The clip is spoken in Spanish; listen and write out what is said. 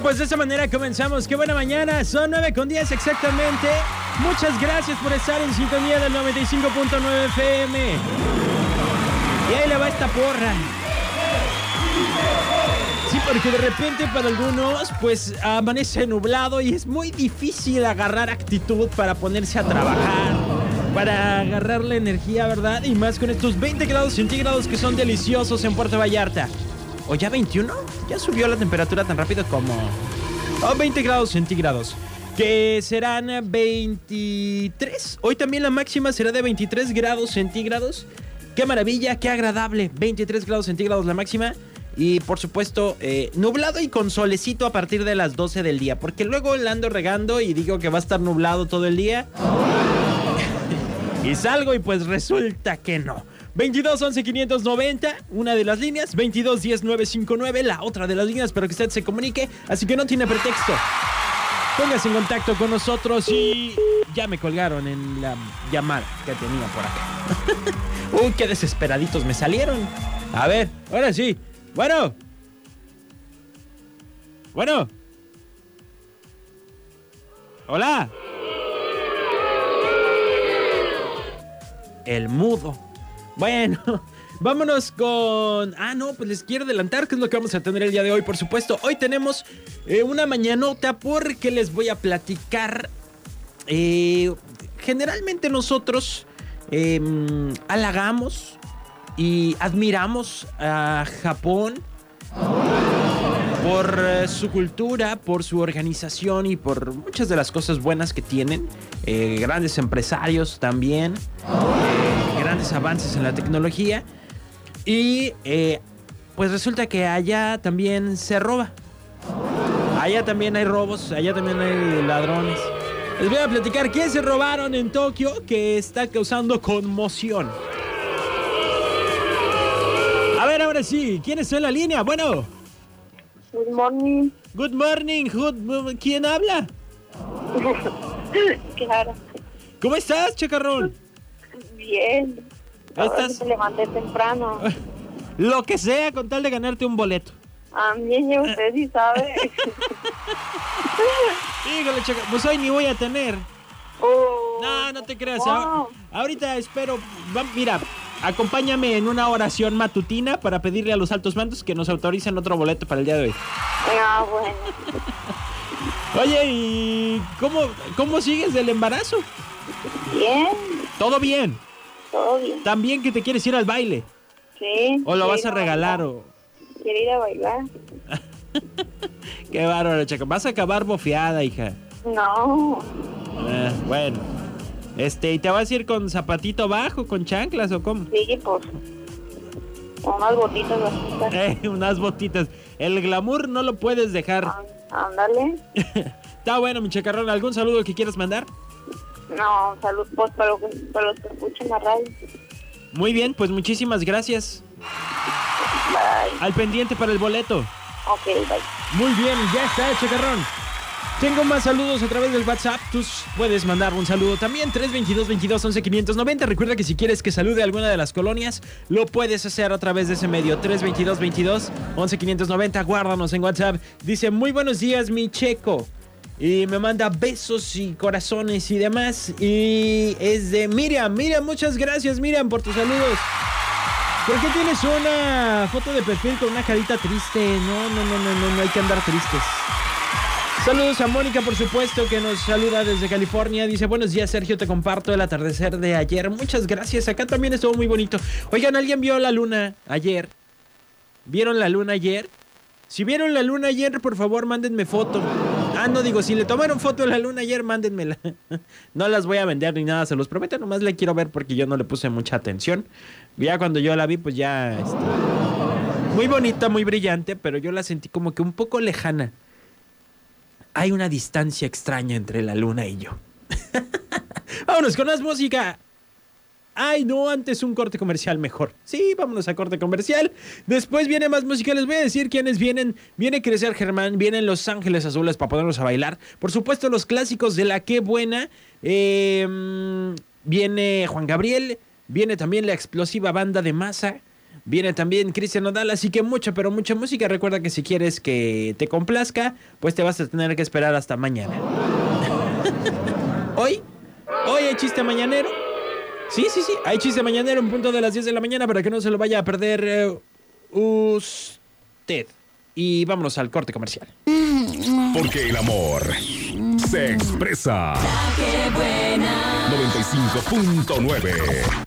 pues de esa manera comenzamos. Qué buena mañana. Son 9 con 10 exactamente. Muchas gracias por estar en sintonía del 95.9 FM. Y ahí le va esta porra. Sí, porque de repente para algunos pues amanece nublado y es muy difícil agarrar actitud para ponerse a trabajar, para agarrar la energía, ¿verdad? Y más con estos 20 grados centígrados que son deliciosos en Puerto Vallarta. ¿O ya 21? Ya subió la temperatura tan rápido como... Oh, 20 grados centígrados. Que serán 23. Hoy también la máxima será de 23 grados centígrados. Qué maravilla, qué agradable. 23 grados centígrados la máxima. Y por supuesto, eh, nublado y con solecito a partir de las 12 del día. Porque luego la ando regando y digo que va a estar nublado todo el día. y salgo y pues resulta que no. 22 11 590, una de las líneas. 22 10 959, la otra de las líneas, pero que usted se comunique. Así que no tiene pretexto. Póngase en contacto con nosotros y ya me colgaron en la llamada que tenía por acá. Uy, qué desesperaditos me salieron. A ver, ahora sí. Bueno. Bueno. Hola. El mudo. Bueno, vámonos con... Ah, no, pues les quiero adelantar qué es lo que vamos a tener el día de hoy, por supuesto. Hoy tenemos eh, una mañanota porque les voy a platicar... Eh, generalmente nosotros em, halagamos y admiramos a Japón por eh, su cultura, por su organización y por muchas de las cosas buenas que tienen. grandes empresarios también grandes avances en la tecnología. Y eh, pues resulta que allá también se roba. Allá también hay robos, allá también hay ladrones. Les voy a platicar qué se robaron en Tokio que está causando conmoción. A ver, ahora sí, ¿quién está en la línea? Bueno. Good morning. Good morning. ¿Quién habla? ¿Cómo estás, chacarrón? Bien. ¿Estás? Me levanté temprano. Lo que sea con tal de ganarte un boleto. A mí, usted sí sabe. Híjole, chaca, pues hoy ni voy a tener. Oh, no, no te creas. Ahorita espero. mira, acompáñame en una oración matutina para pedirle a los altos mandos que nos autoricen otro boleto para el día de hoy. Ah, bueno. Oye, ¿y cómo, cómo sigues del embarazo? Bien. ¿Todo bien? Todo bien. ¿También que te quieres ir al baile? Sí. ¿O lo vas a regalar o...? Quiero ir a bailar. Qué bárbaro, chaco. Vas a acabar bofeada, hija. No. Ah, bueno. Este, ¿y te vas a ir con zapatito bajo, con chanclas o cómo? Sí, pues. Unas botitas Eh, unas botitas. El glamour no lo puedes dejar. ándale. Está bueno, mi chacarrón. ¿Algún saludo que quieras mandar? No, salud pues, para, los, para los que escuchan la radio. Muy bien, pues muchísimas gracias. Bye. Al pendiente para el boleto. Ok, bye. Muy bien, ya está, Chacarrón. Tengo más saludos a través del WhatsApp. Tú puedes mandar un saludo también. 322 22 11 590. Recuerda que si quieres que salude a alguna de las colonias, lo puedes hacer a través de ese medio. 322 22 11 590. Guárdanos en WhatsApp. Dice: Muy buenos días, mi checo. Y me manda besos y corazones y demás. Y es de Miriam. Miriam, muchas gracias, Miriam, por tus saludos. ¿Por qué tienes una foto de perfil con una carita triste? No, no, no, no, no, no hay que andar tristes. Saludos a Mónica, por supuesto, que nos saluda desde California. Dice, buenos días, Sergio, te comparto el atardecer de ayer. Muchas gracias. Acá también estuvo muy bonito. Oigan, ¿alguien vio la luna ayer? ¿Vieron la luna ayer? Si vieron la luna ayer, por favor, mándenme foto. No digo, si le tomaron foto de la luna ayer, mándenmela. no las voy a vender ni nada, se los prometo, nomás la quiero ver porque yo no le puse mucha atención. Ya cuando yo la vi, pues ya... Este, muy bonita, muy brillante, pero yo la sentí como que un poco lejana. Hay una distancia extraña entre la luna y yo. Vámonos con más música. Ay, no, antes un corte comercial mejor. Sí, vámonos a corte comercial. Después viene más música. Les voy a decir quiénes vienen. Viene Crecer Germán, vienen Los Ángeles Azules para ponernos a bailar. Por supuesto, los clásicos de la Qué Buena. Em, viene Juan Gabriel. Viene también la explosiva banda de masa. Viene también Cristian Nodal, así que mucha, pero mucha música. Recuerda que si quieres que te complazca, pues te vas a tener que esperar hasta mañana. hoy, hoy hay chiste mañanero. Sí, sí, sí, hay chiste mañanero en punto de las 10 de la mañana para que no se lo vaya a perder eh, usted. Y vámonos al corte comercial. Porque el amor se expresa. 95.9